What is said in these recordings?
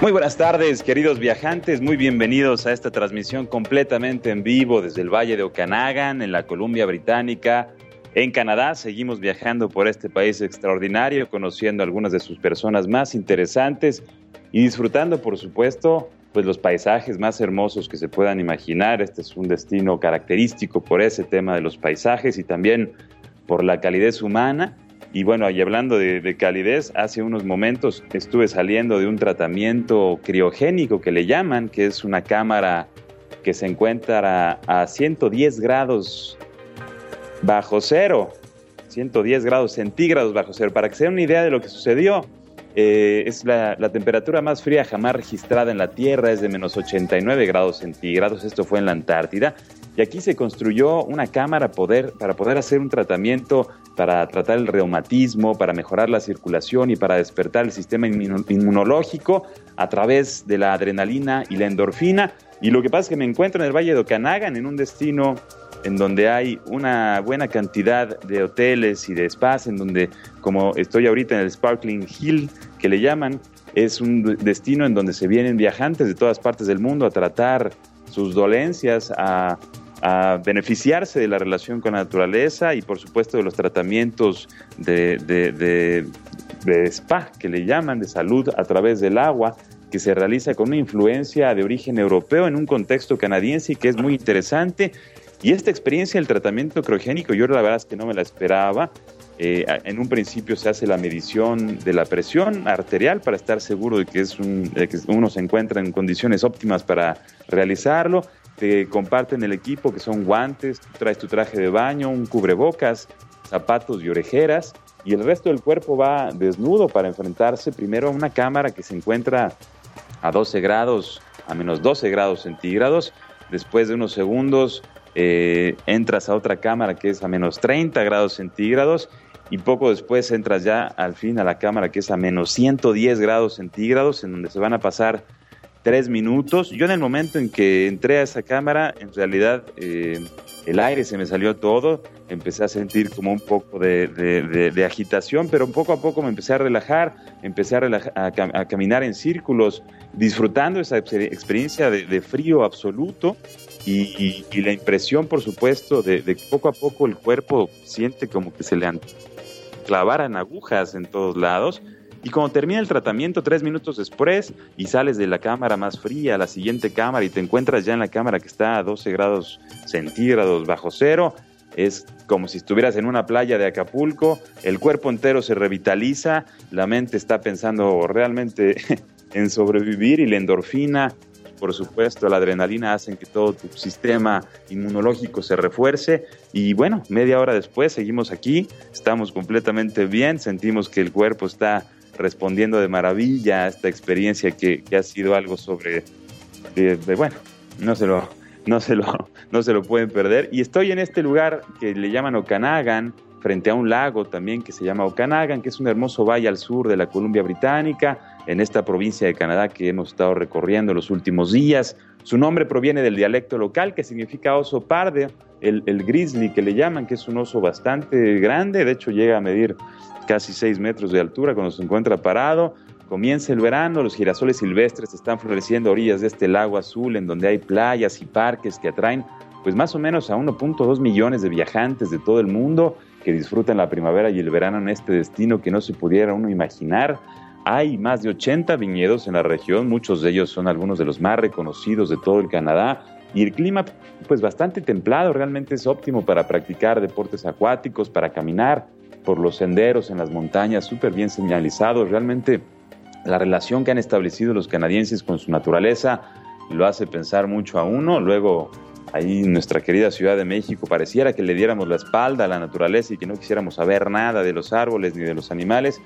Muy buenas tardes, queridos viajantes, muy bienvenidos a esta transmisión completamente en vivo desde el Valle de Okanagan, en la Columbia Británica, en Canadá. Seguimos viajando por este país extraordinario, conociendo algunas de sus personas más interesantes y disfrutando, por supuesto, pues los paisajes más hermosos que se puedan imaginar. Este es un destino característico por ese tema de los paisajes y también por la calidez humana y bueno, y hablando de, calidez, hace unos momentos estuve saliendo de un tratamiento criogénico que le llaman, que es una cámara que se encuentra a, 110 grados bajo cero, 110 grados centígrados bajo cero. Para que se den una idea de lo que sucedió, eh, es la, temperatura más fría jamás registrada en la Tierra, es de menos 89 grados centígrados, esto fue en la Antártida, y aquí se construyó una cámara para poder hacer un tratamiento para tratar el reumatismo, para mejorar la circulación y para despertar el sistema inmunológico a través de la adrenalina y la endorfina. Y lo que pasa es que me encuentro en el Valle de Okanagan, en un destino en donde hay una buena cantidad de hoteles y de spas, en donde, como estoy ahorita en el Sparkling Hill, que le llaman, es un destino en donde se vienen viajantes de todas partes del mundo a tratar sus dolencias, a a beneficiarse de la relación con la naturaleza y por supuesto de los tratamientos de, spa que le llaman de salud a través del agua que se realiza con una influencia de origen europeo en un contexto canadiense y que es muy interesante. Y esta experiencia del tratamiento criogénico, yo la verdad es que no me la esperaba. Eh, en un principio se hace la medición de la presión arterial para estar seguro de que, es de que uno se encuentra en condiciones óptimas para realizarlo te comparten el equipo que son guantes, traes tu traje de baño, un cubrebocas, zapatos y orejeras y el resto del cuerpo va desnudo para enfrentarse primero a una cámara que se encuentra a 12 grados, a menos 12 grados centígrados. Después de unos segundos eh, entras a otra cámara que es a menos 30 grados centígrados y poco después entras ya al fin a la cámara que es a menos 110 grados centígrados en donde se van a pasar tres minutos. Yo en el momento en que entré a esa cámara, en realidad eh, el aire se me salió todo, empecé a sentir como un poco de, agitación, pero poco a poco me empecé a relajar, empecé a, caminar en círculos, disfrutando esa experiencia de, frío absoluto. Y, la impresión, por supuesto, de, que poco a poco el cuerpo siente como que se le clavaran agujas en todos lados, y cuando termina el tratamiento, tres minutos después, y sales de la cámara más fría a la siguiente cámara y te encuentras ya en la cámara que está a 12 grados centígrados bajo cero, es como si estuvieras en una playa de Acapulco, el cuerpo entero se revitaliza, la mente está pensando realmente en sobrevivir y la endorfina, por supuesto, la adrenalina hacen que todo tu sistema inmunológico se refuerce. Y bueno, media hora después seguimos aquí, estamos completamente bien, sentimos que el cuerpo está respondiendo de maravilla a esta experiencia que, ha sido algo sobre, de, bueno, no se lo, no se lo, no se lo pueden perder. Y estoy en este lugar que le llaman Okanagan, frente a un lago también que se llama Okanagan, que es un hermoso valle al sur de la Columbia Británica, en esta provincia de Canadá que hemos estado recorriendo los últimos días. Su nombre proviene del dialecto local que significa oso parde, el, el grizzly que le llaman, que es un oso bastante grande, de hecho llega a medir casi 6 metros de altura cuando se encuentra parado. Comienza el verano, los girasoles silvestres están floreciendo a orillas de este lago azul en donde hay playas y parques que atraen pues más o menos a 1.2 millones de viajantes de todo el mundo que disfrutan la primavera y el verano en este destino que no se pudiera uno imaginar. Hay más de 80 viñedos en la región, muchos de ellos son algunos de los más reconocidos de todo el Canadá y el clima pues bastante templado, realmente es óptimo para practicar deportes acuáticos, para caminar, por los senderos en las montañas, súper bien señalizados. Realmente la relación que han establecido los canadienses con su naturaleza lo hace pensar mucho a uno. Luego, ahí en nuestra querida Ciudad de México, pareciera que le diéramos la espalda a la naturaleza y que no quisiéramos saber nada de los árboles ni de los animales.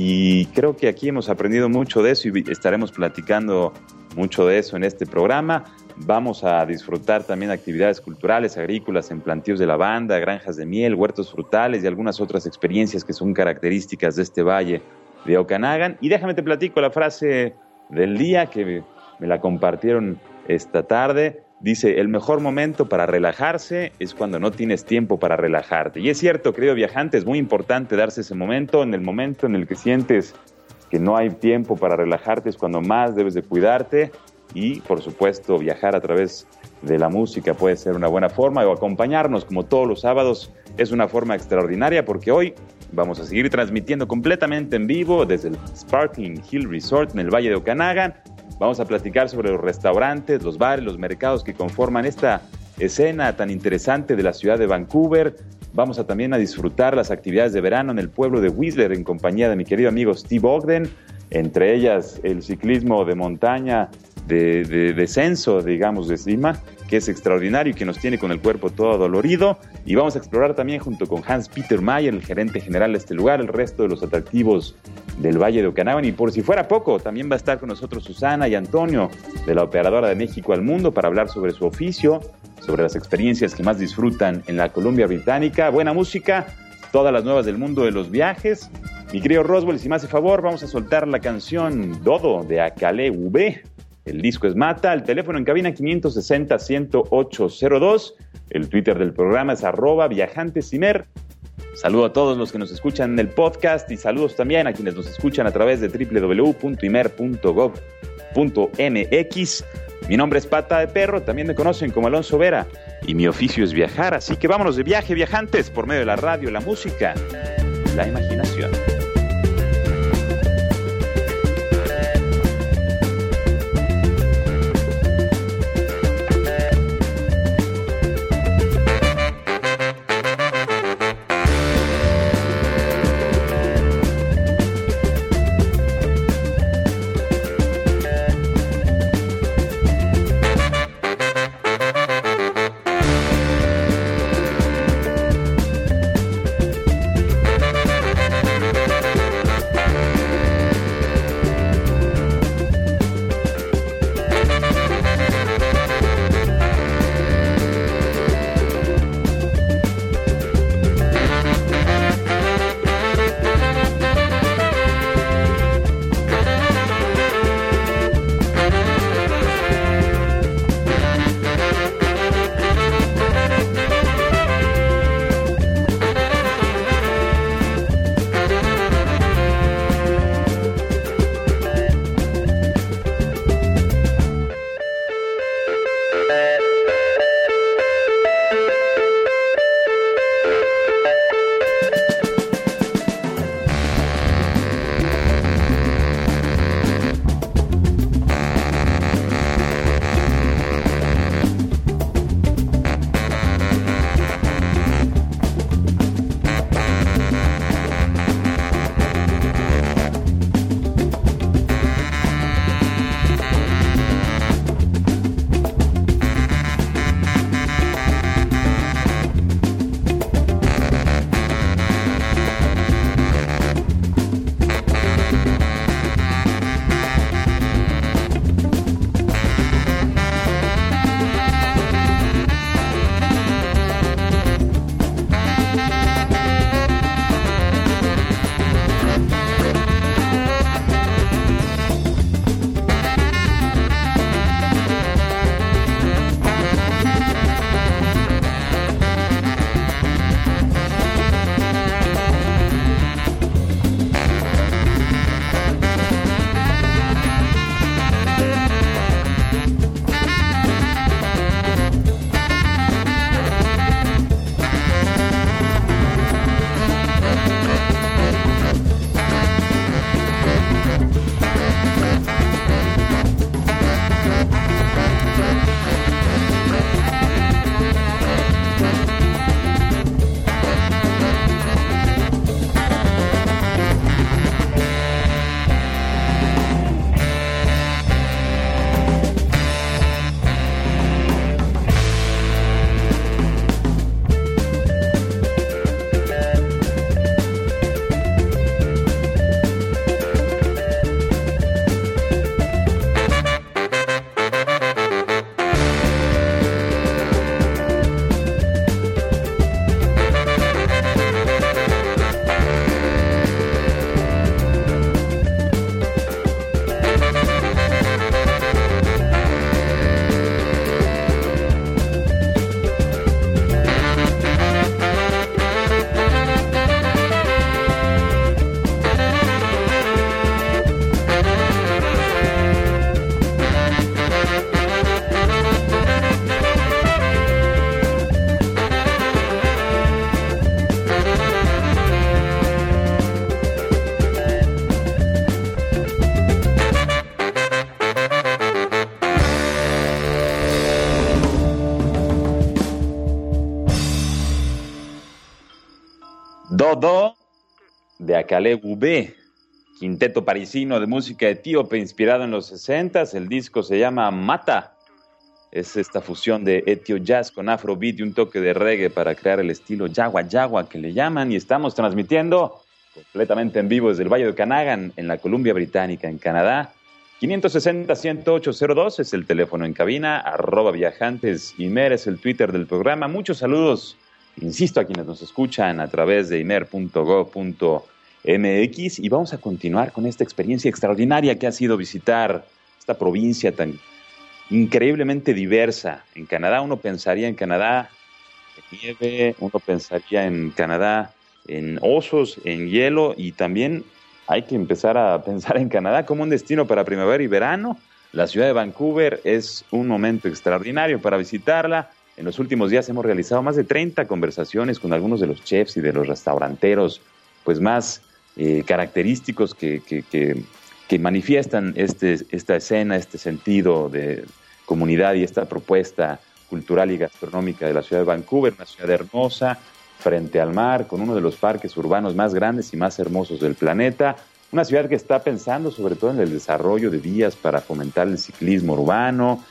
y creo que aquí hemos aprendido mucho de eso y estaremos platicando mucho de eso en este programa. Vamos a disfrutar también actividades culturales, agrícolas en plantíos de lavanda, granjas de miel, huertos frutales y algunas otras experiencias que son características de este valle de Okanagan. Y déjame te platico la frase del día que me la compartieron esta tarde. Dice, el mejor momento para relajarse es cuando no tienes tiempo para relajarte. Y es cierto, querido viajante, es muy importante darse ese momento. En el momento en el que sientes que no hay tiempo para relajarte es cuando más debes de cuidarte. Y, por supuesto, viajar a través de la música puede ser una buena forma o acompañarnos como todos los sábados es una forma extraordinaria porque hoy vamos a seguir transmitiendo completamente en vivo desde el Sparkling Hill Resort en el Valle de Okanagan Vamos a platicar sobre los restaurantes, los bares, los mercados que conforman esta escena tan interesante de la ciudad de Vancouver. Vamos a también a disfrutar las actividades de verano en el pueblo de Whistler en compañía de mi querido amigo Steve Ogden, entre ellas el ciclismo de montaña de, descenso, digamos, de cima, que es extraordinario y que nos tiene con el cuerpo todo dolorido. Y vamos a explorar también junto con Hans Peter Mayer, el gerente general de este lugar, el resto de los atractivos del Valle de Okanagan. Y por si fuera poco, también va a estar con nosotros Susana y Antonio de la Operadora de México al Mundo para hablar sobre su oficio, sobre las experiencias que más disfrutan en la Columbia Británica. Buena música, todas las nuevas del mundo de los viajes. Mi querido Roswell, si me hace favor, vamos a soltar la canción Dodo de Akale V. El disco es Mata, el teléfono en cabina 560-10802, el Twitter del programa es arroba viajantesimer. Saludo a todos los que nos escuchan en el podcast y saludos también a quienes nos escuchan a través de www.imer.gov.mx. Mi nombre es Pata de Perro, también me conocen como Alonso Vera y mi oficio es viajar, así que vámonos de viaje viajantes por medio de la radio, la música, la imaginación. Do de Akale Gubé, quinteto parisino de música etíope inspirado en los 60 El disco se llama Mata. Es esta fusión de etio jazz con afrobeat y un toque de reggae para crear el estilo Yagua Yagua que le llaman y estamos transmitiendo completamente en vivo desde el Valle de Canagan en la Columbia Británica en Canadá. 560-10802 es el teléfono en cabina, arroba viajantes, Imer es el Twitter del programa. Muchos saludos, insisto, a quienes nos escuchan a través de imer.go.mx y vamos a continuar con esta experiencia extraordinaria que ha sido visitar esta provincia tan increíblemente diversa. En Canadá uno pensaría en Canadá en nieve, uno pensaría en Canadá en osos, en hielo y también hay que empezar a pensar en Canadá como un destino para primavera y verano. La ciudad de Vancouver es un momento extraordinario para visitarla. En los últimos días hemos realizado más de 30 conversaciones con algunos de los chefs y de los restauranteros pues más eh, característicos que, que, manifiestan este, esta escena, este sentido de comunidad y esta propuesta cultural y gastronómica de la ciudad de Vancouver, una ciudad hermosa, frente al mar, con uno de los parques urbanos más grandes y más hermosos del planeta. Una ciudad que está pensando sobre todo en el desarrollo de vías para fomentar el ciclismo urbano,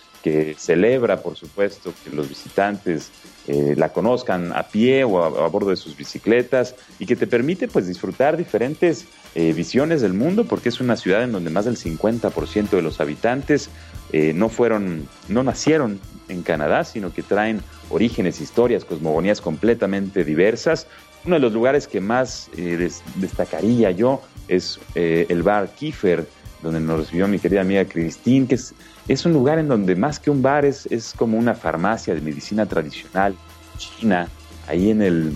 celebra, por supuesto, que los visitantes eh, la conozcan a pie o a, bordo de sus bicicletas y que te permite pues disfrutar diferentes eh, visiones del mundo porque es una ciudad en donde más del 50% de los habitantes eh, no fueron, no nacieron en Canadá, sino que traen orígenes, historias, cosmogonías completamente diversas. Uno de los lugares que más destacaría yo es el bar Kiefer, donde nos recibió mi querida amiga Christine, que es es un lugar en donde más que un bar es, es como una farmacia de medicina tradicional china, ahí en el,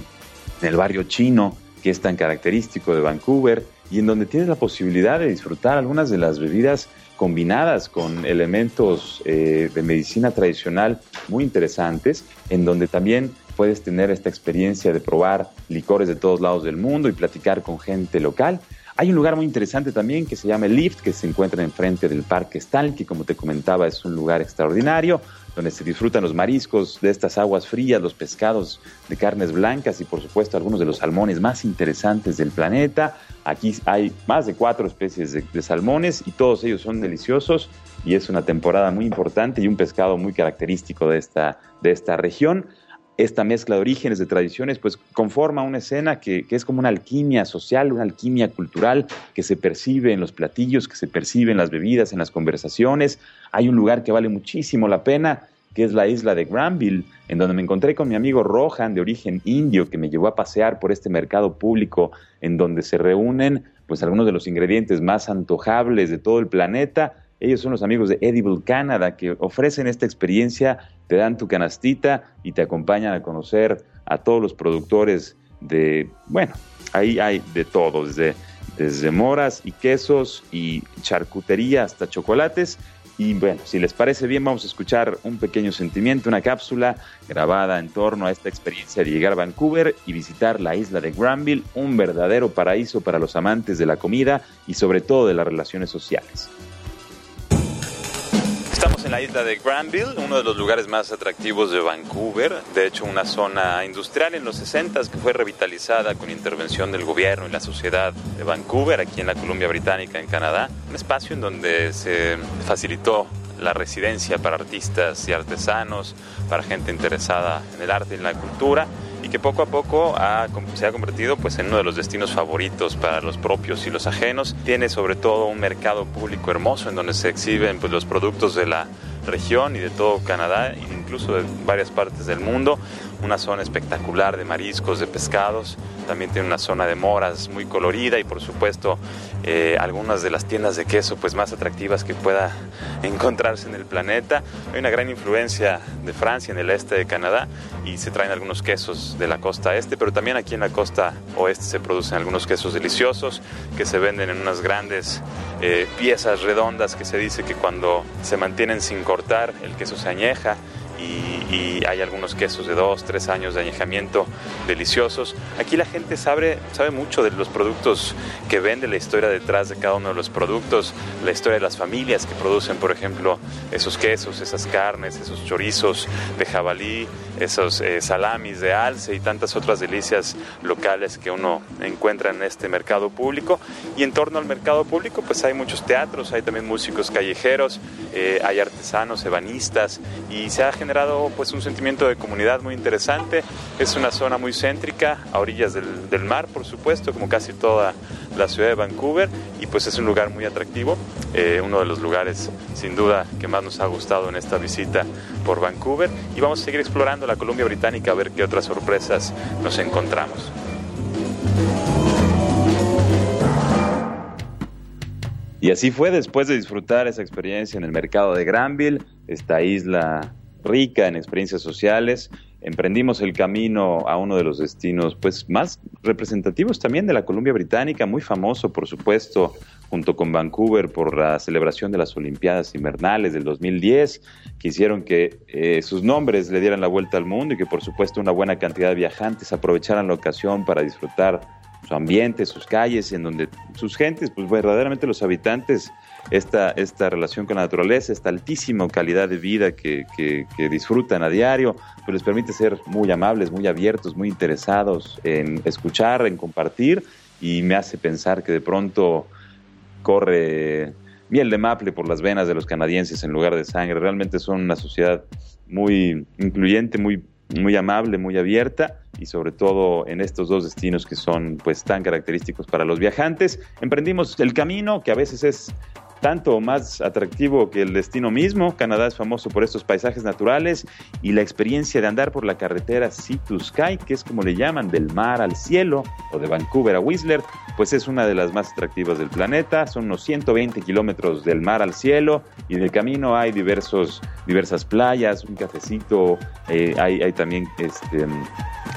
en el barrio chino, que es tan característico de Vancouver, y en donde tienes la posibilidad de disfrutar algunas de las bebidas combinadas con elementos eh, de medicina tradicional muy interesantes, en donde también puedes tener esta experiencia de probar licores de todos lados del mundo y platicar con gente local. Hay un lugar muy interesante también que se llama Lift, que se encuentra enfrente del Parque Stanley, que como te comentaba es un lugar extraordinario, donde se disfrutan los mariscos de estas aguas frías, los pescados de carnes blancas y por supuesto algunos de los salmones más interesantes del planeta. Aquí hay más de cuatro especies de, de salmones y todos ellos son deliciosos y es una temporada muy importante y un pescado muy característico de esta, de esta región esta mezcla de orígenes, de tradiciones, pues conforma una escena que, es como una alquimia social, una alquimia cultural que se percibe en los platillos, que se percibe en las bebidas, en las conversaciones. Hay un lugar que vale muchísimo la pena, que es la isla de Granville, en donde me encontré con mi amigo Rohan, de origen indio, que me llevó a pasear por este mercado público en donde se reúnen pues algunos de los ingredientes más antojables de todo el planeta ellos son los amigos de Edible Canada que ofrecen esta experiencia, te dan tu canastita y te acompañan a conocer a todos los productores de, bueno, ahí hay de todo, desde, desde moras y quesos y charcutería hasta chocolates. Y bueno, si les parece bien, vamos a escuchar un pequeño sentimiento, una cápsula grabada en torno a esta experiencia de llegar a Vancouver y visitar la isla de Granville, un verdadero paraíso para los amantes de la comida y sobre todo de las relaciones sociales. En la isla de Granville, uno de los lugares más atractivos de Vancouver, de hecho una zona industrial en los 60 que fue revitalizada con intervención del gobierno y la sociedad de Vancouver, aquí en la Columbia Británica, en Canadá, un espacio en donde se facilitó la residencia para artistas y artesanos, para gente interesada en el arte y en la cultura y que poco a poco se ha convertido pues, en uno de los destinos favoritos para los propios y los ajenos. Tiene sobre todo un mercado público hermoso en donde se exhiben pues, los productos de la región y de todo Canadá, incluso de varias partes del mundo. Una zona espectacular de mariscos, de pescados. También tiene una zona de moras muy colorida y por supuesto eh, algunas de las tiendas de queso pues más atractivas que pueda encontrarse en el planeta. Hay una gran influencia de Francia en el este de Canadá y se traen algunos quesos de la costa este, pero también aquí en la costa oeste se producen algunos quesos deliciosos que se venden en unas grandes eh, piezas redondas que se dice que cuando se mantienen sin cortar el queso se añeja y, hay algunos quesos de dos, tres años de añejamiento deliciosos. Aquí la gente sabe, sabe mucho de los productos que vende, la historia detrás de cada uno de los productos, la historia de las familias que producen, por ejemplo, esos quesos, esas carnes, esos chorizos de jabalí, esos eh, salamis de alce y tantas otras delicias locales que uno encuentra en este mercado público. Y en torno al mercado público, pues hay muchos teatros, hay también músicos callejeros, eh, hay artesanos, ebanistas y se ha generado pues un sentimiento de comunidad muy interesante. Es una zona muy céntrica, a orillas del, mar, por supuesto, como casi toda la ciudad de Vancouver y pues es un lugar muy atractivo, eh, uno de los lugares sin duda que más nos ha gustado en esta visita por Vancouver y vamos a seguir explorando la Columbia Británica a ver qué otras sorpresas nos encontramos. Y así fue después de disfrutar esa experiencia en el mercado de Granville, esta isla rica en experiencias sociales. Emprendimos el camino a uno de los destinos pues más representativos también de la Columbia Británica, muy famoso por supuesto junto con Vancouver por la celebración de las Olimpiadas Invernales del 2010, que hicieron que eh, sus nombres le dieran la vuelta al mundo y que por supuesto una buena cantidad de viajantes aprovecharan la ocasión para disfrutar su ambiente, sus calles, en donde sus gentes, pues verdaderamente los habitantes esta, esta relación con la naturaleza, esta altísima calidad de vida que, disfrutan a diario, pues les permite ser muy amables, muy abiertos, muy interesados en escuchar, en compartir y me hace pensar que de pronto corre miel de maple por las venas de los canadienses en lugar de sangre. Realmente son una sociedad muy incluyente, muy, muy amable, muy abierta y sobre todo en estos dos destinos que son pues tan característicos para los viajantes. Emprendimos el camino que a veces es tanto más atractivo que el destino mismo. Canadá es famoso por estos paisajes naturales y la experiencia de andar por la carretera Sea to Sky, que es como le llaman, del mar al cielo, o de Vancouver a Whistler, pues es una de las más atractivas del planeta. Son unos 120 kilómetros del mar al cielo y en el camino hay diversos, diversas playas, un cafecito, eh, hay, hay, también este,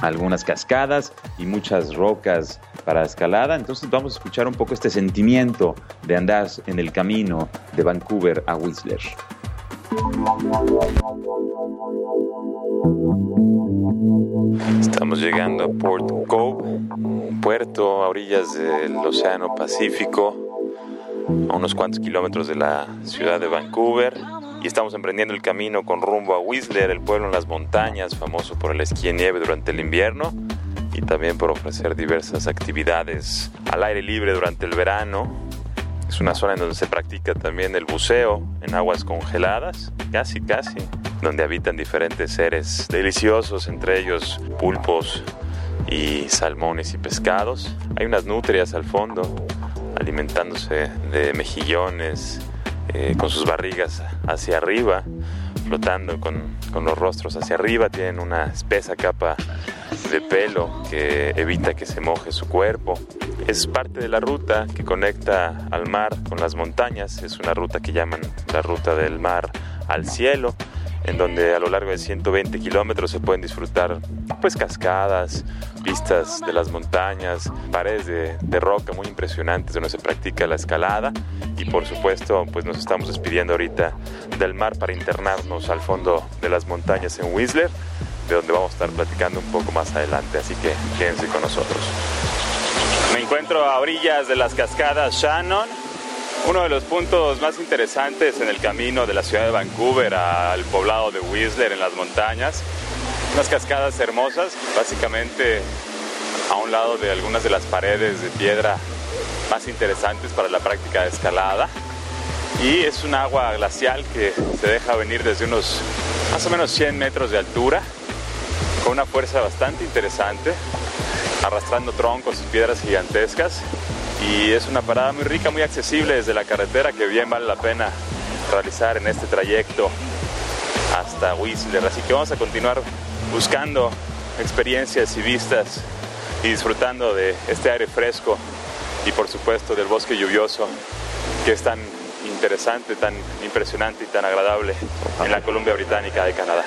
algunas cascadas y muchas rocas para escalada. Entonces vamos a escuchar un poco este sentimiento de andar en el camino de Vancouver a Whistler. Estamos llegando a Port Cove, un puerto a orillas del Océano Pacífico, a unos cuantos kilómetros de la ciudad de Vancouver. Y estamos emprendiendo el camino con rumbo a Whistler, el pueblo en las montañas, famoso por el esquí en nieve durante el invierno y también por ofrecer diversas actividades al aire libre durante el verano. Es una zona en donde se practica también el buceo en aguas congeladas, casi casi, donde habitan diferentes seres deliciosos, entre ellos pulpos y salmones y pescados. Hay unas nutrias al fondo alimentándose de mejillones eh, con sus barrigas hacia arriba, flotando con, con los rostros hacia arriba, tienen una espesa capa de pelo que evita que se moje su cuerpo. Es parte de la ruta que conecta al mar con las montañas. Es una ruta que llaman la ruta del mar al cielo, en donde a lo largo de 120 kilómetros se pueden disfrutar pues cascadas, vistas de las montañas, paredes de, de, roca muy impresionantes donde se practica la escalada y por supuesto pues nos estamos despidiendo ahorita del mar para internarnos al fondo de las montañas en Whistler de donde vamos a estar platicando un poco más adelante, así que quédense con nosotros. Me encuentro a orillas de las cascadas Shannon, uno de los puntos más interesantes en el camino de la ciudad de Vancouver al poblado de Whistler en las montañas. Unas cascadas hermosas, básicamente a un lado de algunas de las paredes de piedra más interesantes para la práctica de escalada. Y es un agua glacial que se deja venir desde unos más o menos 100 metros de altura con una fuerza bastante interesante, arrastrando troncos y piedras gigantescas. Y es una parada muy rica, muy accesible desde la carretera que bien vale la pena realizar en este trayecto hasta Whistler. Así que vamos a continuar buscando experiencias y vistas y disfrutando de este aire fresco y por supuesto del bosque lluvioso que es tan interesante, tan impresionante y tan agradable en la Columbia Británica de Canadá.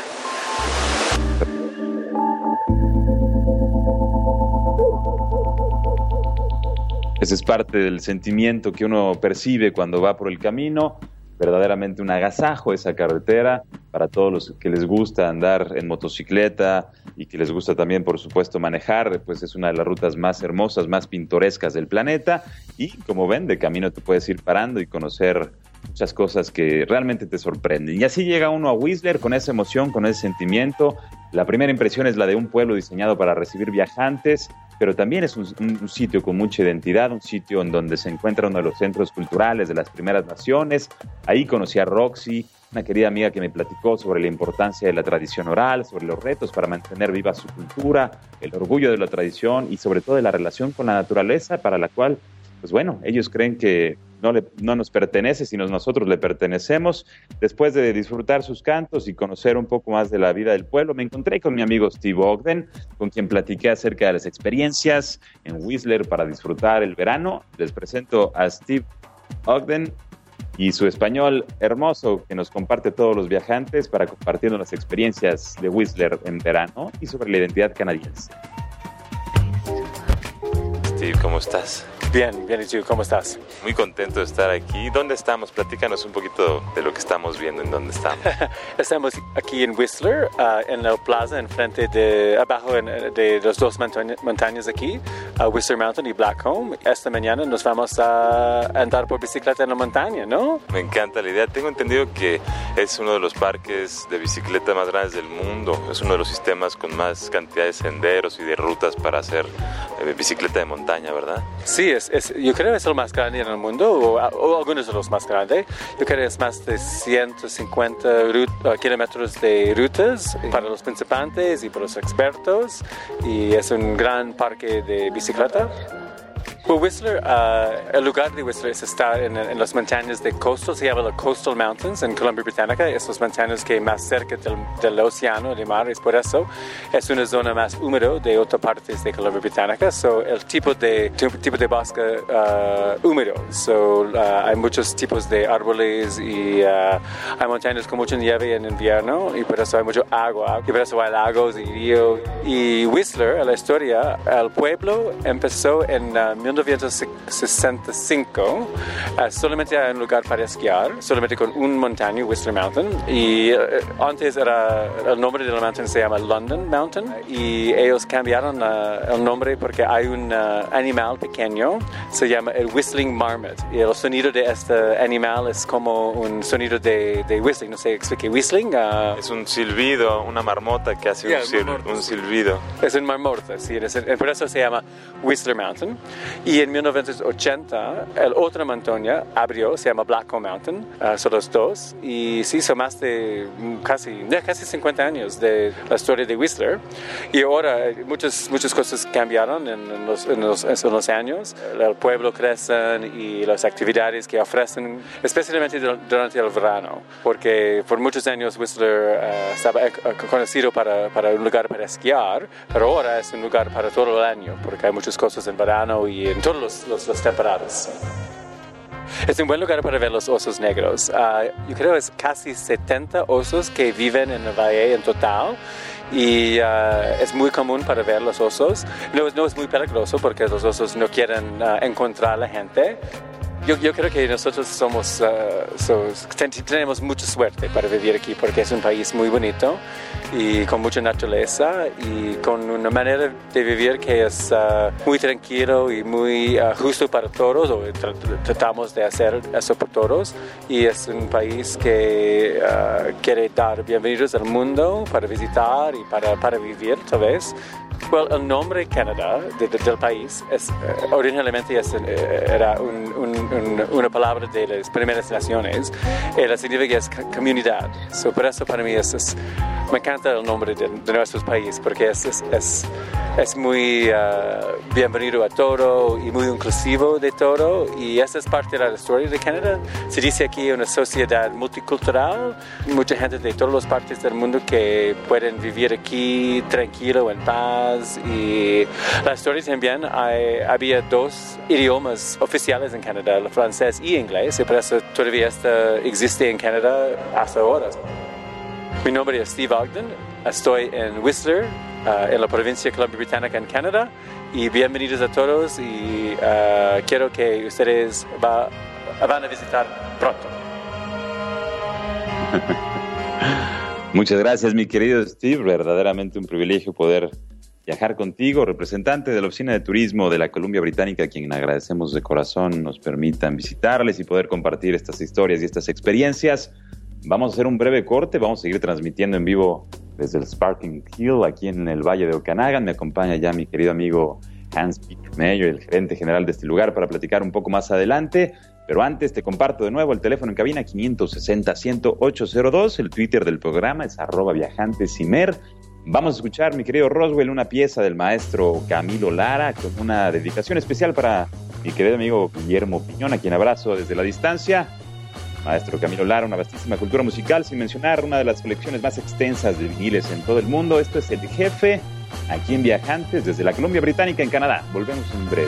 Ese es parte del sentimiento que uno percibe cuando va por el camino, verdaderamente un agasajo esa carretera, para todos los que les gusta andar en motocicleta y que les gusta también, por supuesto, manejar, pues es una de las rutas más hermosas, más pintorescas del planeta. Y como ven, de camino te puedes ir parando y conocer muchas cosas que realmente te sorprenden. Y así llega uno a Whistler con esa emoción, con ese sentimiento. La primera impresión es la de un pueblo diseñado para recibir viajantes, pero también es un, sitio con mucha identidad, un sitio en donde se encuentra uno de los centros culturales de las primeras naciones. Ahí conocí a Roxy, una querida amiga que me platicó sobre la importancia de la tradición oral, sobre los retos para mantener viva su cultura, el orgullo de la tradición y sobre todo de la relación con la naturaleza para la cual, pues bueno, ellos creen que no, le, no nos pertenece, sino nosotros le pertenecemos. Después de disfrutar sus cantos y conocer un poco más de la vida del pueblo, me encontré con mi amigo Steve Ogden, con quien platiqué acerca de las experiencias en Whistler para disfrutar el verano. Les presento a Steve Ogden, y su español hermoso que nos comparte todos los viajantes para compartiendo las experiencias de Whistler en verano y sobre la identidad canadiense. Steve, ¿cómo estás? Bien, bien, ¿y tú cómo estás? Muy contento de estar aquí. ¿Dónde estamos? Platícanos un poquito de lo que estamos viendo, en dónde estamos. estamos aquí en Whistler, uh, en la plaza, enfrente de, abajo en, de las dos montañas aquí, uh, Whistler Mountain y Blackcomb. Esta mañana nos vamos a andar por bicicleta en la montaña, ¿no? Me encanta la idea. Tengo entendido que es uno de los parques de bicicleta más grandes del mundo. Es uno de los sistemas con más cantidad de senderos y de rutas para hacer eh, bicicleta de montaña, ¿verdad? Sí, es, es, yo creo que es el más grande en el mundo, o, o, algunos de los más grandes. Yo creo que es más de 150 rut, uh, kilómetros de rutas para los principiantes y para los expertos, y es un gran parque de bicicleta. Well, Whistler, uh, el lugar de Whistler está en, en, las montañas de Coastal, se llama las Coastal Mountains en Columbia Británica, esas montañas que más cerca del, del, océano, del mar, es por eso es una zona más húmeda de otras partes de Columbia Británica, so el tipo de, tipo de bosque uh, húmedo, so uh, hay muchos tipos de árboles y uh, hay montañas con mucha nieve en invierno y por eso hay mucho agua, y por eso hay lagos y ríos. Y Whistler, la historia, el pueblo empezó en uh, 1965 uh, solamente hay un lugar para esquiar, solamente con un montaña, Whistler Mountain. Y uh, antes era el nombre de la montaña se llama London Mountain y ellos cambiaron uh, el nombre porque hay un animal pequeño, se llama el Whistling Marmot. Y el sonido de este animal es como un sonido de, de whistling, no sé, explique whistling. es un silbido, una marmota que hace yeah, un, sil un, silbido. Es un marmota, sí, es, por eso se llama Whistler Mountain. Y en 1980, el otra montaña abrió, se llama Blackcomb Mountain, uh, son los dos. Y sí, son más de casi, casi 50 años de la historia de Whistler. Y ahora muchas, muchas cosas cambiaron en, en, los, en, los, en los, años. El pueblo crece y las actividades que ofrecen, especialmente durante el verano. Porque por muchos años Whistler uh, estaba conocido para, para un lugar para esquiar, pero ahora es un lugar para todo el año, porque hay muchas cosas en verano y en los, los, los temporadas. Es un buen lugar para ver los osos negros. Uh, yo creo que es casi 70 osos que viven en el valle en total y uh, es muy común para ver los osos. No, no, es muy peligroso porque los osos no quieren uh, encontrar a la gente. Yo, yo, creo que nosotros somos, uh, tenemos mucha suerte para vivir aquí porque es un país muy bonito y con mucha naturaleza y con una manera de vivir que es uh, muy tranquilo y muy uh, justo para todos, o tra tratamos de hacer eso por todos. Y es un país que quiere dar bienvenidos al mundo para visitar y para, para vivir, tal vez. Well, el nombre Canadá de, de, del país es, uh, originalmente es, uh, era un, un, un, una palabra de las primeras naciones. Era, significa es comunidad. So, por eso para mí es, es me encanta el nombre de, de nuestro país porque es, es muy uh, bienvenido a todo y muy inclusivo de todo. Y esa es parte de la historia de Canadá. Se dice aquí una sociedad multicultural, mucha gente de todas las partes del mundo que pueden vivir aquí tranquilo, en paz y la historia también hay, había dos idiomas oficiales en Canadá, el francés y inglés, y por eso todavía está, existe en Canadá hasta ahora. Mi nombre es Steve Ogden, estoy en Whistler, uh, en la provincia de Columbia Británica en Canadá, y bienvenidos a todos y uh, quiero que ustedes va, van a visitar pronto. Muchas gracias, mi querido Steve. Verdaderamente un privilegio poder viajar contigo, representante de la Oficina de Turismo de la Columbia Británica, a quien agradecemos de corazón nos permitan visitarles y poder compartir estas historias y estas experiencias. Vamos a hacer un breve corte, vamos a seguir transmitiendo en vivo desde el Sparking Hill, aquí en el Valle de Okanagan. Me acompaña ya mi querido amigo Hans Pickmeyer, el gerente general de este lugar, para platicar un poco más adelante. Pero antes te comparto de nuevo el teléfono en cabina 560-10802, el Twitter del programa es arroba viajantesimer. Vamos a escuchar, mi querido Roswell, una pieza del maestro Camilo Lara con una dedicación especial para mi querido amigo Guillermo Piñón, a quien abrazo desde la distancia. Maestro Camilo Lara, una vastísima cultura musical, sin mencionar una de las colecciones más extensas de viniles en todo el mundo. Esto es El Jefe, aquí en Viajantes, desde la Columbia Británica en Canadá. Volvemos en breve.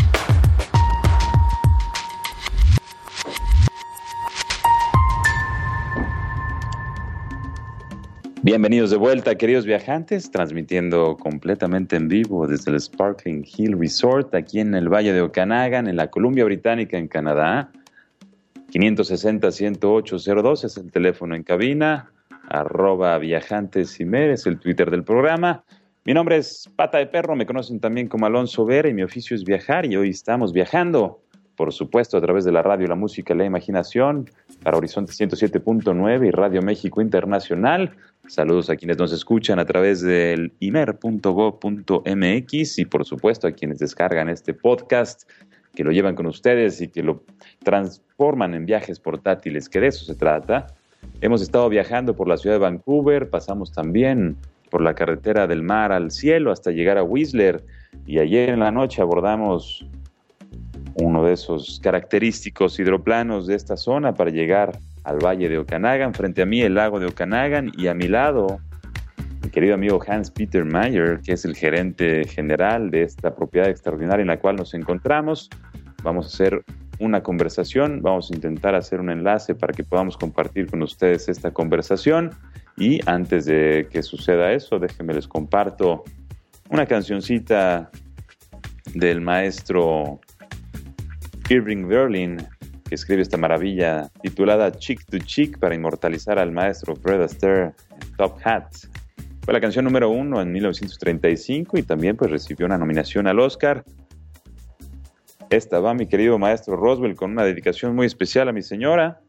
Bienvenidos de vuelta, queridos viajantes, transmitiendo completamente en vivo desde el Sparkling Hill Resort, aquí en el Valle de Okanagan, en la Columbia Británica, en Canadá. 560-10802 es el teléfono en cabina, arroba viajantes es el Twitter del programa. Mi nombre es Pata de Perro, me conocen también como Alonso Vera y mi oficio es viajar y hoy estamos viajando, por supuesto, a través de la radio, la música, la imaginación para Horizonte 107.9 y Radio México Internacional. Saludos a quienes nos escuchan a través del imer.go.mx y por supuesto a quienes descargan este podcast, que lo llevan con ustedes y que lo transforman en viajes portátiles, que de eso se trata. Hemos estado viajando por la ciudad de Vancouver, pasamos también por la carretera del mar al cielo hasta llegar a Whistler y ayer en la noche abordamos uno de esos característicos hidroplanos de esta zona para llegar al valle de Okanagan. Frente a mí el lago de Okanagan y a mi lado mi querido amigo Hans Peter Mayer, que es el gerente general de esta propiedad extraordinaria en la cual nos encontramos. Vamos a hacer una conversación, vamos a intentar hacer un enlace para que podamos compartir con ustedes esta conversación. Y antes de que suceda eso, déjenme les comparto una cancioncita del maestro Irving Berlin, que escribe esta maravilla titulada Chick to Chick para inmortalizar al maestro Fred Astaire en Top Hat. Fue la canción número uno en 1935 y también pues recibió una nominación al Oscar. Esta va mi querido maestro Roswell con una dedicación muy especial a mi señora,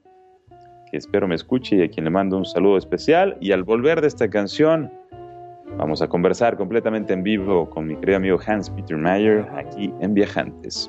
que espero me escuche y a quien le mando un saludo especial. Y al volver de esta canción, vamos a conversar completamente en vivo con mi querido amigo Hans Peter Mayer aquí en Viajantes.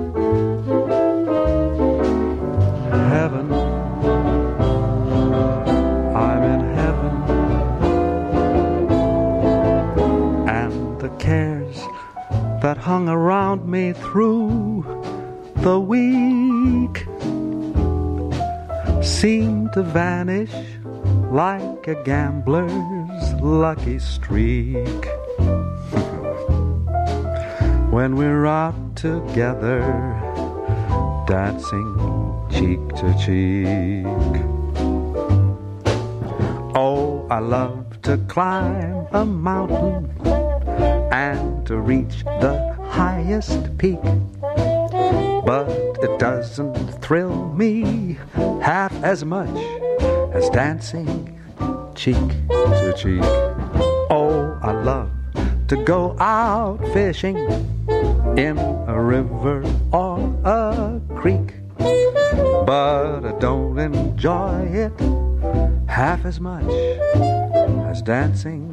Through the week seem to vanish like a gambler's lucky streak. when we're out together, dancing cheek to cheek. Oh, I love to climb a mountain and to reach the highest peak. But it doesn't thrill me half as much as dancing cheek to cheek. Oh, I love to go out fishing in a river or a creek. But I don't enjoy it half as much as dancing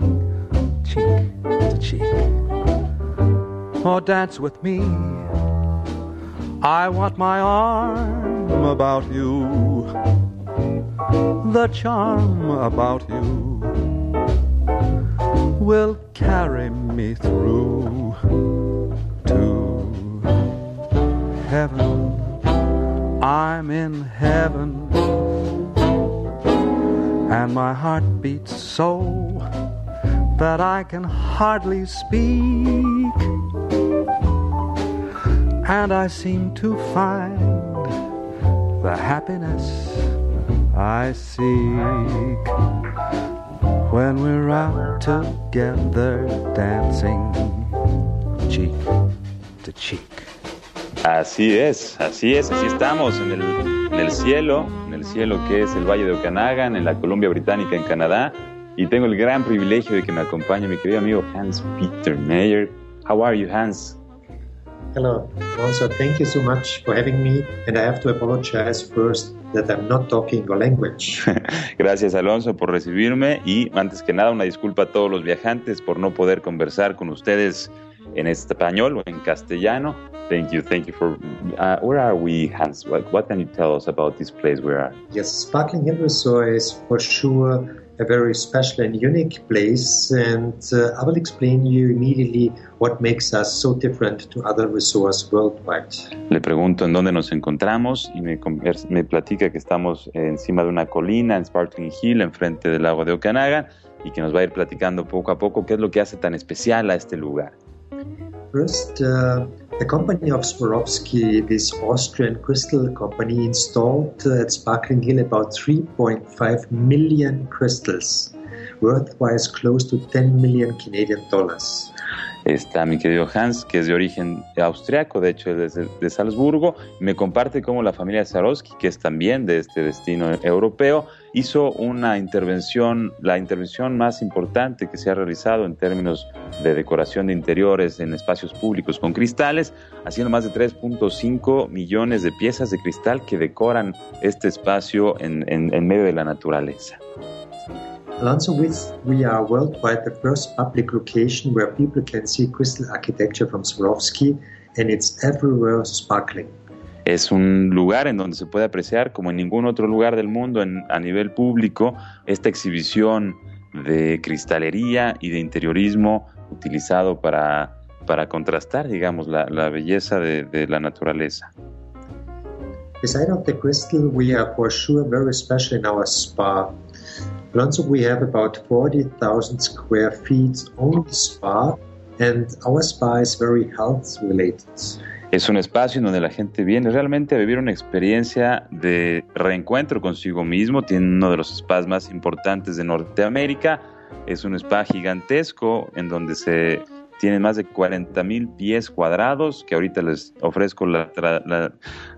cheek to cheek. Or dance with me. I want my arm about you, the charm about you will carry me through to heaven. I'm in heaven, and my heart beats so that I can hardly speak. And I seem to find the happiness I seek when we're out together dancing cheek to cheek. Así es, así es, así estamos en el, en el cielo, en el cielo que es el Valle de Okanagan, en la Columbia Británica, en Canadá. Y tengo el gran privilegio de que me acompañe mi querido amigo Hans Peter Mayer. How are you, Hans? Hello. Also, thank you so much for having me. And I have to apologize first that I'm not talking your language. Gracias, Alonso, por recibirme. Y antes que nada, una disculpa a todos los viajantes por no poder conversar con ustedes en español o en castellano. Thank you, thank you for. Uh, where are we, Hans? What, what can you tell us about this place? Where are? yes, Sparkling Resort is for sure a very special and unique place, and uh, I will explain you immediately what makes us so different to other resorts worldwide. Le pregunto en dónde nos encontramos y me, me platica que estamos encima de una colina en Sparkling Hill, enfrente del lago de Okanagan, y que nos va a ir platicando poco a poco qué es lo que hace tan especial a este lugar. First, uh, The company of Swarovski, this Austrian crystal company, installed at Sparkling Hill about 3.5 million crystals, worthwise close to 10 million Canadian dollars. Está mi querido Hans, que es de origen austriaco, de hecho es de, de Salzburgo, me comparte cómo la familia Swarovski, que es también de este destino europeo, hizo una intervención, la intervención más importante que se ha realizado en términos de decoración de interiores en espacios públicos con cristales, haciendo más de 3.5 millones de piezas de cristal que decoran este espacio en, medio de la naturaleza. Alonso we are worldwide the first public location where people can see crystal architecture from Swarovski and it's everywhere sparkling. Es un lugar en donde se puede apreciar, como en ningún otro lugar del mundo en, a nivel público, esta exhibición de cristalería y de interiorismo utilizado para, para contrastar, digamos, la, la belleza de, la naturaleza. Beside of the crystal, we are for sure very special in our spa. Alonso, we have about 40,000 square feet only spa, and our spa is very health related. Es un espacio donde la gente viene realmente a vivir una experiencia de reencuentro consigo mismo. Tiene uno de los spas más importantes de Norteamérica. Es un spa gigantesco en donde se tienen más de 40 mil pies cuadrados, que ahorita les ofrezco la, la,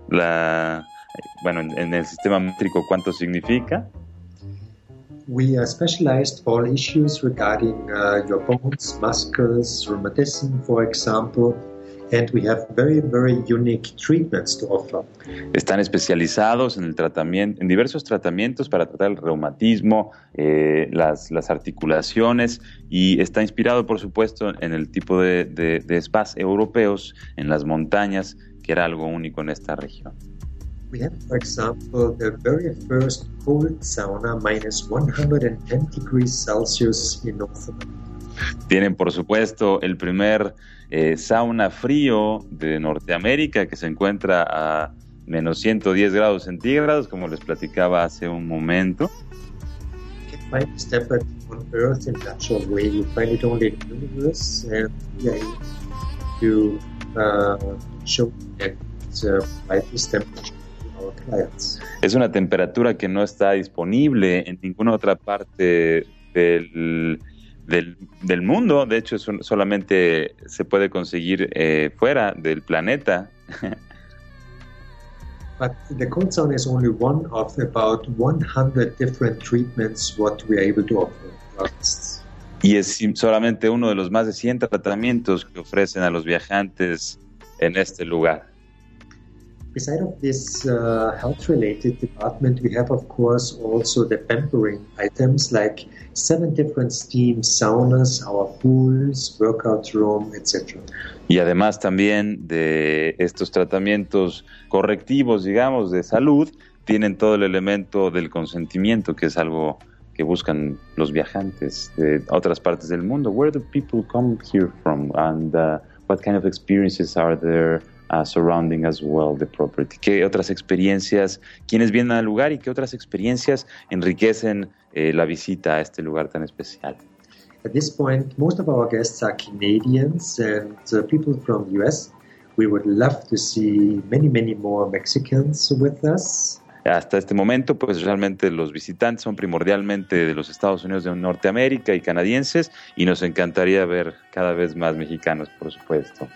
la bueno, en, el sistema métrico cuánto significa. We are specialized all issues regarding uh, your bones, muscles, rheumatism, for example, and we have very, very unique treatments to offer. Están especializados en el tratamiento, en diversos tratamientos para tratar el reumatismo, eh, las, las, articulaciones y está inspirado, por supuesto, en el tipo de, de, de spas europeos en las montañas, que era algo único en esta región. We have, for example, the very first cold sauna minus 110 degrees Celsius in North America. Tienen, por supuesto, el primer eh, sauna frío de Norteamérica que se encuentra a menos 110 grados centígrados, como les platicaba hace un momento. By this temperature es una temperatura que no está disponible en ninguna otra parte del, del, del mundo. De hecho, un, solamente se puede conseguir eh, fuera del planeta. But the cold sauna is only one of about 100 different treatments what we are able to offer. Y es solamente uno de los más de 100 tratamientos que ofrecen a los viajantes en este lugar. Beside of this uh, health-related department, we have, of course, also the pampering items like seven different steam saunas, our pools, workout room, etc. Y además también de estos tratamientos correctivos, digamos, de salud, tienen todo el elemento del consentimiento, que es algo que buscan los viajantes de otras partes del mundo. Where do people come here from and uh, what kind of experiences are there? Uh, surrounding as well the property. ¿Qué otras experiencias, quienes vienen al lugar y qué otras experiencias enriquecen eh, la visita a este lugar tan especial? At this point, most of our guests are Canadians and uh, people from the US. We would love to see many, many more Mexicans with us. Hasta este momento, pues realmente los visitantes son primordialmente de los Estados Unidos de Norteamérica y canadienses y nos encantaría ver cada vez más mexicanos, por supuesto.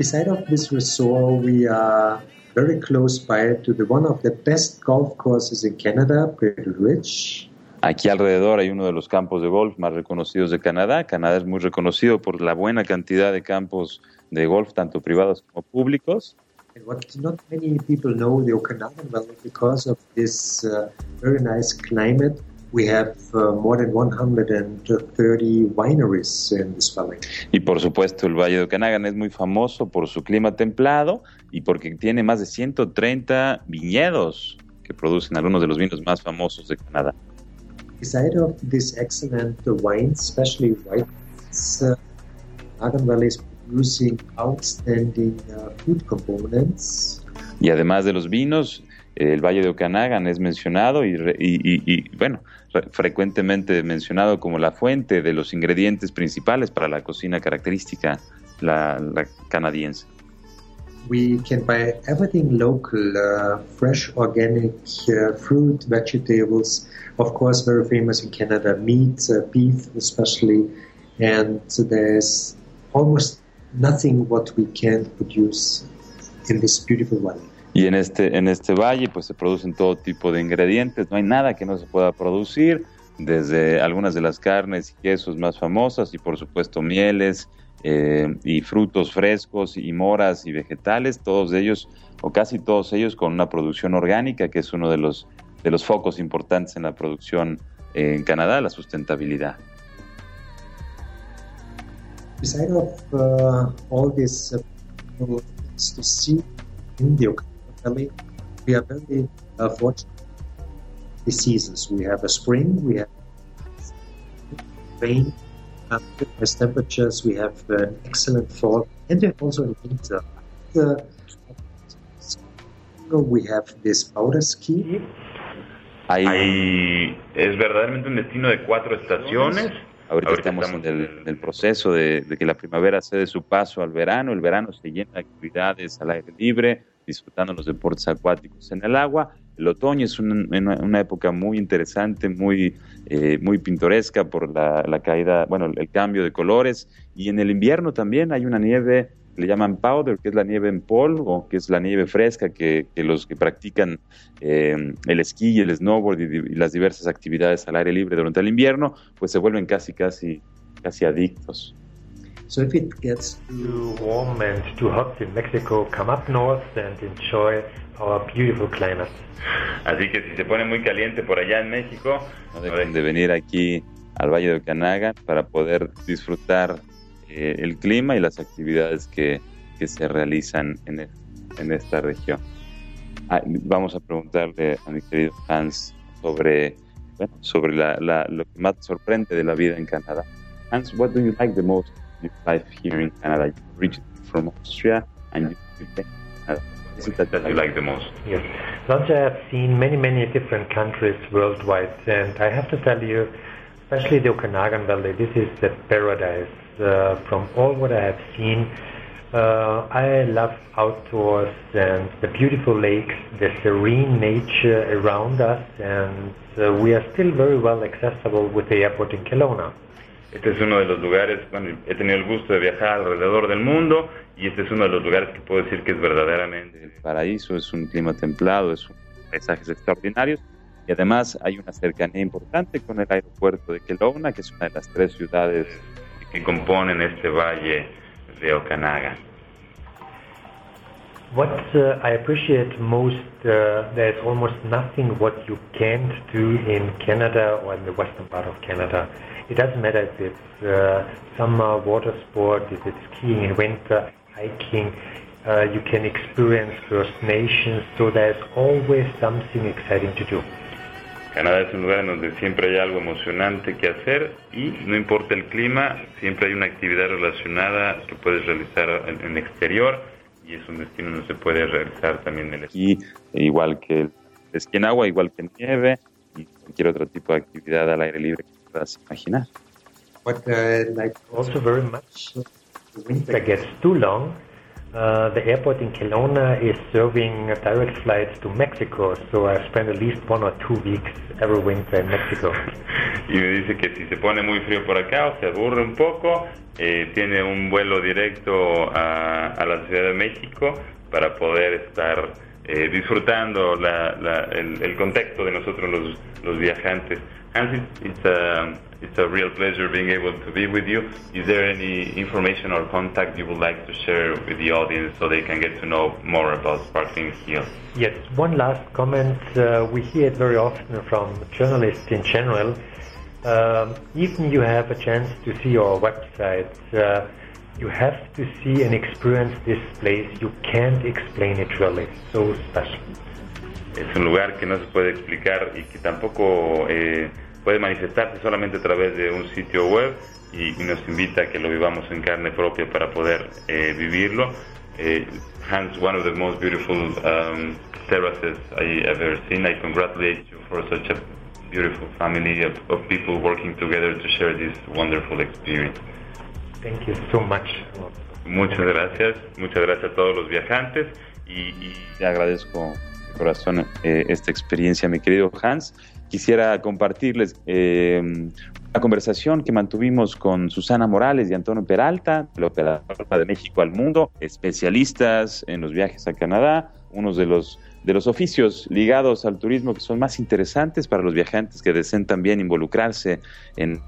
Beside of this resort, we are very close by to the one of the best golf courses in Canada, Prairie Ridge. Aquí alrededor hay uno de los campos de golf más reconocidos de Canadá. Canadá es muy reconocido por la buena cantidad de campos de golf, tanto privados como públicos. And what not many people know the Okanagan Valley because of this uh, very nice climate. We have uh, more than 130 wineries in this valley. Y por supuesto, el Valle de Okanagan es muy famoso por su clima templado y porque tiene más de 130 viñedos que producen algunos de los vinos más famosos de Canadá. Beside of this excellent wines, especially white wines, uh, Okanagan Valley is producing outstanding uh, food components. Y además de los vinos, el Valle de Okanagan es mencionado y, y, y, y bueno, frecuentemente mencionado como la fuente de los ingredientes principales para la cocina característica, la, canadiense. we can buy everything local, uh, fresh, organic uh, fruit, vegetables. Of course, very famous in Canada, meat, uh, beef especially, and there's almost nothing what we can produce in this beautiful valley. Y en este, en este valle pues se producen todo tipo de ingredientes, no hay nada que no se pueda producir, desde algunas de las carnes y quesos más famosas y por supuesto mieles, eh, y frutos frescos y moras y vegetales, todos ellos o casi todos ellos con una producción orgánica, que es uno de los, de los focos importantes en la producción eh, en Canadá, la sustentabilidad. Beside of uh, all this uh, to see in the We are very uh, fortunate. The seasons we have a spring, we have rain, um, nice temperatures. We have an excellent fall, and then also in winter. The, we have this powder ski. Ahí es verdaderamente un destino de cuatro estaciones. Ahorita, estamos, en el, proceso de, que la primavera cede su paso al verano. El verano se llena de actividades al aire libre, disfrutando los deportes acuáticos en el agua. El otoño es una, época muy interesante, muy, eh, muy pintoresca por la, caída, bueno, el cambio de colores. Y en el invierno también hay una nieve le llaman powder, que es la nieve en polvo, que es la nieve fresca que, los que practican eh, el esquí y el snowboard y, las diversas actividades al aire libre durante el invierno, pues se vuelven casi, casi, casi adictos. So if it gets too warm and too hot in Mexico, come up north and enjoy our beautiful climate. Así que si se pone muy caliente por allá en México, no deben de venir aquí al Valle de Ocanaga para poder disfrutar eh, el clima y las actividades que, que se realizan en, en esta región. Ah, vamos a preguntarle a mi querido Hans sobre, bueno, sobre la, la, lo que más sorprende de la vida en Canadá. Hans, what do you like the most life here in Canada? You reached from Austria and you came Canada. What is it that, you like the most? Yes. Launch, I have seen many, many different countries worldwide, and I have to tell you, especially the Okanagan Valley, this is the paradise uh, from all what I have seen, uh, I love outdoors and the beautiful lakes, the serene nature around us, and uh, we are still very well accessible with the airport in Kelowna. Este es uno de los lugares, bueno, he tenido el gusto de viajar alrededor del mundo y este es uno de los lugares que puedo decir que es verdaderamente el paraíso, es un clima templado, es un paisajes extraordinarios y además hay una cercanía importante con el aeropuerto de Kelowna, que es una de las tres ciudades que componen este valle de Okanagan. What uh, I appreciate most, uh, there's almost nothing what you can't do in Canada or in the western part of Canada. It doesn't matter if it's uh, summer water sport, if it's skiing in winter, hiking. Uh, you can experience First Nations, so there's always something exciting to do. Canadá es un lugar en donde siempre hay algo emocionante que hacer y no importa el clima, siempre hay una actividad relacionada que puedes realizar en, el exterior y es un destino donde se puede realizar también el esquí, igual que el esquí en agua, igual que en nieve y cualquier otro tipo de actividad al aire libre que puedas imaginar. What uh, like also very much the winter gets too long Uh, the airport in Kelowna is serving direct flights to Mexico, so I spend at least one or two weeks every winter in Mexico. Y me dice que si se pone muy frío por acá o se aburre un poco, eh, tiene un vuelo directo a, la Ciudad de México para poder estar eh, disfrutando la, la, el, el, contexto de nosotros los, los viajantes. Hans, it's a, it's a real pleasure being able to be with you. Is there any information or contact you would like to share with the audience so they can get to know more about Sparkling Steel? Yes, one last comment. Uh, we hear it very often from journalists in general. Um, even you have a chance to see our website, uh, you have to see and experience this place. You can't explain it really. So special. Es un lugar que no se puede explicar y que tampoco eh, puede manifestarse solamente a través de un sitio web y, nos invita a que lo vivamos en carne propia para poder eh, vivirlo. Eh, Hans, one of the most beautiful um, terraces I ever seen. I congratulate you for such a beautiful family of, of people working together to share this wonderful experience. Thank you so much. Muchas gracias, muchas gracias a todos los viajantes y, te agradezco de corazón eh, esta experiencia, mi querido Hans. Quisiera compartirles eh, una conversación que mantuvimos con Susana Morales y Antonio Peralta, la operadora de México al mundo, especialistas en los viajes a Canadá, unos de los de los oficios ligados al turismo que son más interesantes para los viajantes que deseen también involucrarse en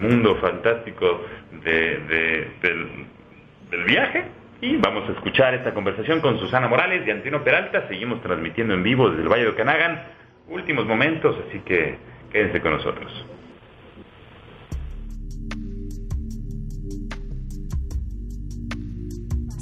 el mundo fantástico de, del, viaje. Y vamos a escuchar esta conversación con Susana Morales y Antino Peralta. Seguimos transmitiendo en vivo desde el Valle de Ocanagan. Últimos momentos, así que quédense con nosotros.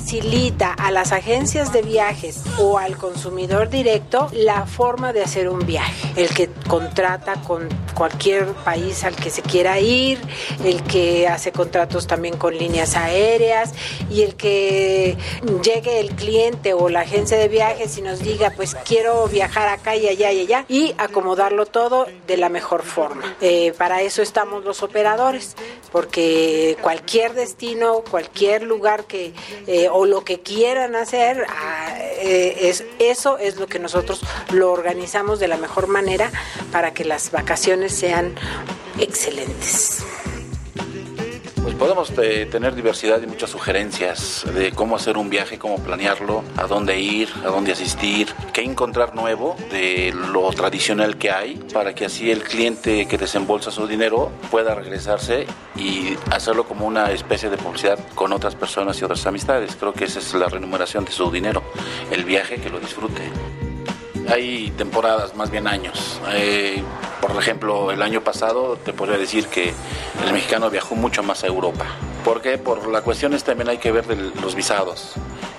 Facilita a las agencias de viajes o al consumidor directo la forma de hacer un viaje. El que contrata con cualquier país al que se quiera ir, el que hace contratos también con líneas aéreas y el que llegue el cliente o la agencia de viajes y nos diga pues quiero viajar acá y allá y allá y acomodarlo todo de la mejor forma. Eh, para eso estamos los operadores, porque cualquier destino, cualquier lugar que eh, o lo que quieran hacer, ah, eh, es, eso es lo que nosotros lo organizamos de la mejor manera para que las vacaciones sean excelentes. Podemos eh, tener diversidad y muchas sugerencias de cómo hacer un viaje, cómo planearlo, a dónde ir, a dónde asistir, qué encontrar nuevo de lo tradicional que hay, para que así el cliente que desembolsa su dinero pueda regresarse y hacerlo como una especie de publicidad con otras personas y otras amistades. Creo que esa es la remuneración de su dinero, el viaje que lo disfrute. Hay temporadas, más bien años. Eh, por ejemplo, el año pasado te podría decir que el mexicano viajó mucho más a Europa. ¿Por qué? Por la cuestión es también hay que ver de los visados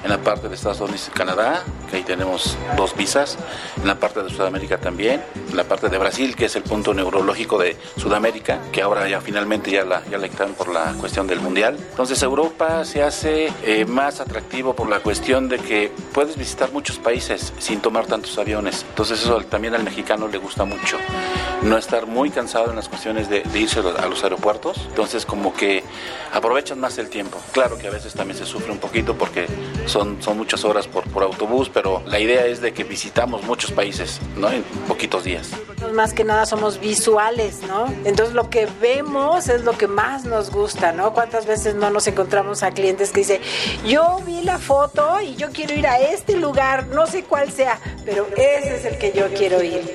en la parte de Estados Unidos y Canadá, que ahí tenemos dos visas, en la parte de Sudamérica también, en la parte de Brasil, que es el punto neurológico de Sudamérica, que ahora ya finalmente ya la, ya la quitan por la cuestión del Mundial. Entonces Europa se hace eh, más atractivo por la cuestión de que puedes visitar muchos países sin tomar tantos aviones. Entonces eso también al mexicano le gusta mucho. No estar muy cansado en las cuestiones de, de irse a los aeropuertos. Entonces como que aprovechan más el tiempo. Claro que a veces también se sufre un poquito porque son, son muchas horas por, por autobús, pero la idea es de que visitamos muchos países, ¿no? En poquitos días. Más que nada somos visuales, ¿no? Entonces lo que vemos es lo que más nos gusta, ¿no? ¿Cuántas veces no nos encontramos a clientes que dicen, yo vi la foto y yo quiero ir a este lugar, no sé cuál sea, pero ese es el que yo quiero ir.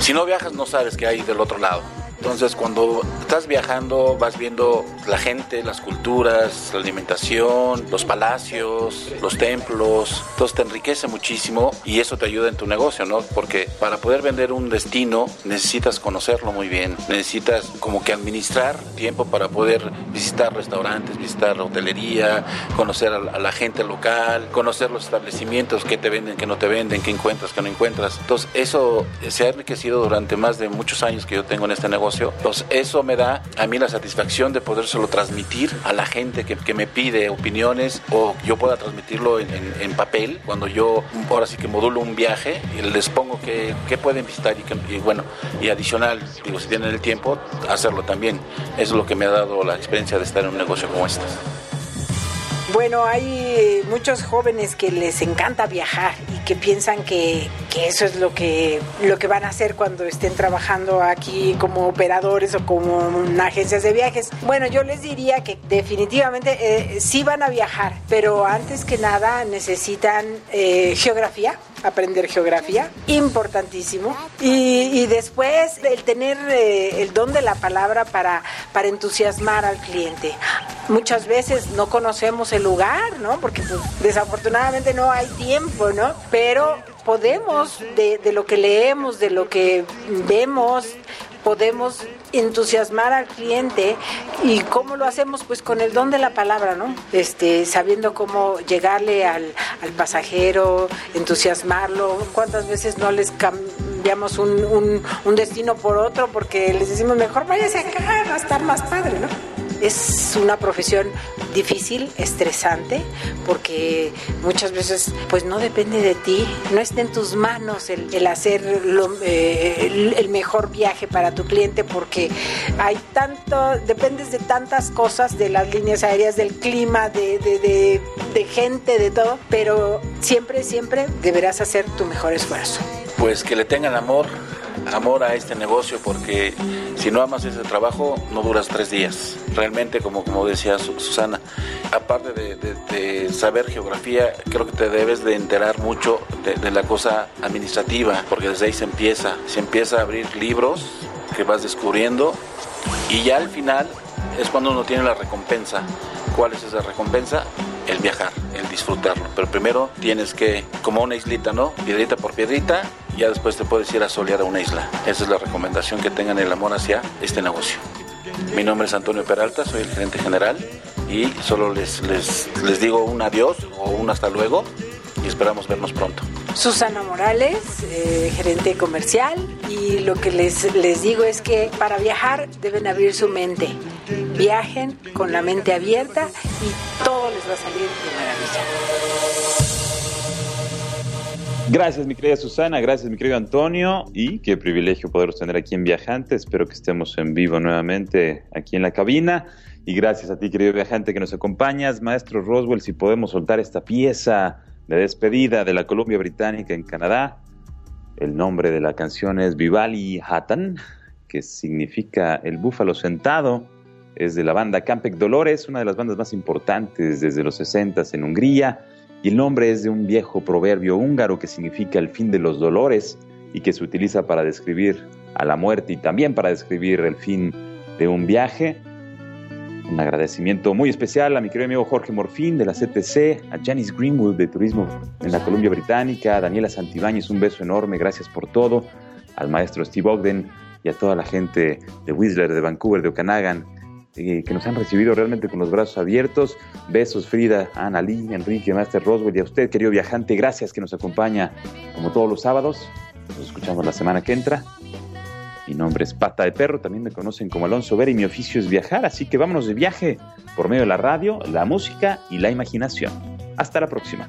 Si no viajas no sabes qué hay del otro lado. Entonces, cuando estás viajando, vas viendo la gente, las culturas, la alimentación, los palacios, los templos. Entonces, te enriquece muchísimo y eso te ayuda en tu negocio, ¿no? Porque para poder vender un destino necesitas conocerlo muy bien. Necesitas como que administrar tiempo para poder visitar restaurantes, visitar hotelería, conocer a la gente local, conocer los establecimientos, qué te venden, qué no te venden, qué encuentras, qué no encuentras. Entonces, eso se ha enriquecido durante más de muchos años que yo tengo en este negocio pues eso me da a mí la satisfacción de podérselo transmitir a la gente que, que me pide opiniones o yo pueda transmitirlo en, papel cuando yo ahora sí que modulo un viaje y les pongo que, que pueden visitar y, y, bueno, y adicional, digo, si tienen el tiempo, hacerlo también. Es lo que me ha dado la experiencia de estar en un negocio como este. Bueno, hay muchos jóvenes que les encanta viajar y que piensan que, que, eso es lo que, lo que van a hacer cuando estén trabajando aquí como operadores o como agencias de viajes. Bueno, yo les diría que definitivamente eh, sí van a viajar, pero antes que nada necesitan eh, geografía, aprender geografía, importantísimo. Y, después el tener eh, el don de la palabra para, para entusiasmar al cliente. Muchas veces no conocemos el lugar, ¿no? Porque pues, desafortunadamente no hay tiempo, ¿no? Pero podemos, de, lo que leemos, de lo que vemos, podemos entusiasmar al cliente y cómo lo hacemos pues con el don de la palabra, ¿no? Este, sabiendo cómo llegarle al, al pasajero, entusiasmarlo, cuántas veces no les cambiamos un, un, un, destino por otro porque les decimos mejor váyase acá, va a estar más padre, ¿no? Es una profesión difícil, estresante, porque muchas veces pues no depende de ti, no está en tus manos el, hacer eh, el, mejor viaje para tu cliente porque hay tanto, dependes de tantas cosas, de las líneas aéreas, del clima, de, de gente, de todo, pero siempre, siempre deberás hacer tu mejor esfuerzo. Pues que le tengan amor amor a este negocio porque si no amas ese trabajo no duras tres días. Realmente, como, como decía Susana, aparte de, saber geografía, creo que te debes de enterar mucho de, la cosa administrativa, porque desde ahí se empieza, se empieza a abrir libros que vas descubriendo y ya al final es cuando uno tiene la recompensa. ¿Cuál es esa recompensa? El viajar, el disfrutarlo. Pero primero tienes que, como una islita, ¿no? Piedrita por piedrita, ya después te puedes ir a solear a una isla. Esa es la recomendación que tengan el amor hacia este negocio. Mi nombre es Antonio Peralta, soy el gerente general y solo les, les, les digo un adiós o un hasta luego y esperamos vernos pronto. Susana Morales, eh, gerente comercial, y lo que les, les digo es que para viajar deben abrir su mente. Viajen con la mente abierta y todo les va a salir de maravilla. Gracias, mi querida Susana, gracias, mi querido Antonio, y qué privilegio poderos tener aquí en Viajante. Espero que estemos en vivo nuevamente aquí en la cabina. Y gracias a ti, querido viajante, que nos acompañas. Maestro Roswell, si podemos soltar esta pieza de despedida de la Columbia Británica en Canadá. El nombre de la canción es Vivali Hatan, que significa el búfalo sentado. Es de la banda Campec Dolores, una de las bandas más importantes desde los 60 en Hungría y el nombre es de un viejo proverbio húngaro que significa el fin de los dolores y que se utiliza para describir a la muerte y también para describir el fin de un viaje. Un agradecimiento muy especial a mi querido amigo Jorge Morfín de la CTC, a Janice Greenwood de Turismo en la Columbia Británica, a Daniela Santibáñez, un beso enorme, gracias por todo, al maestro Steve Ogden y a toda la gente de Whistler, de Vancouver, de Okanagan, eh, que nos han recibido realmente con los brazos abiertos. Besos, Frida, Ana Lee, Enrique, Master Roswell y a usted, querido viajante. Gracias que nos acompaña como todos los sábados. Nos escuchamos la semana que entra. Mi nombre es Pata de Perro, también me conocen como Alonso Vera y mi oficio es viajar, así que vámonos de viaje por medio de la radio, la música y la imaginación. Hasta la próxima.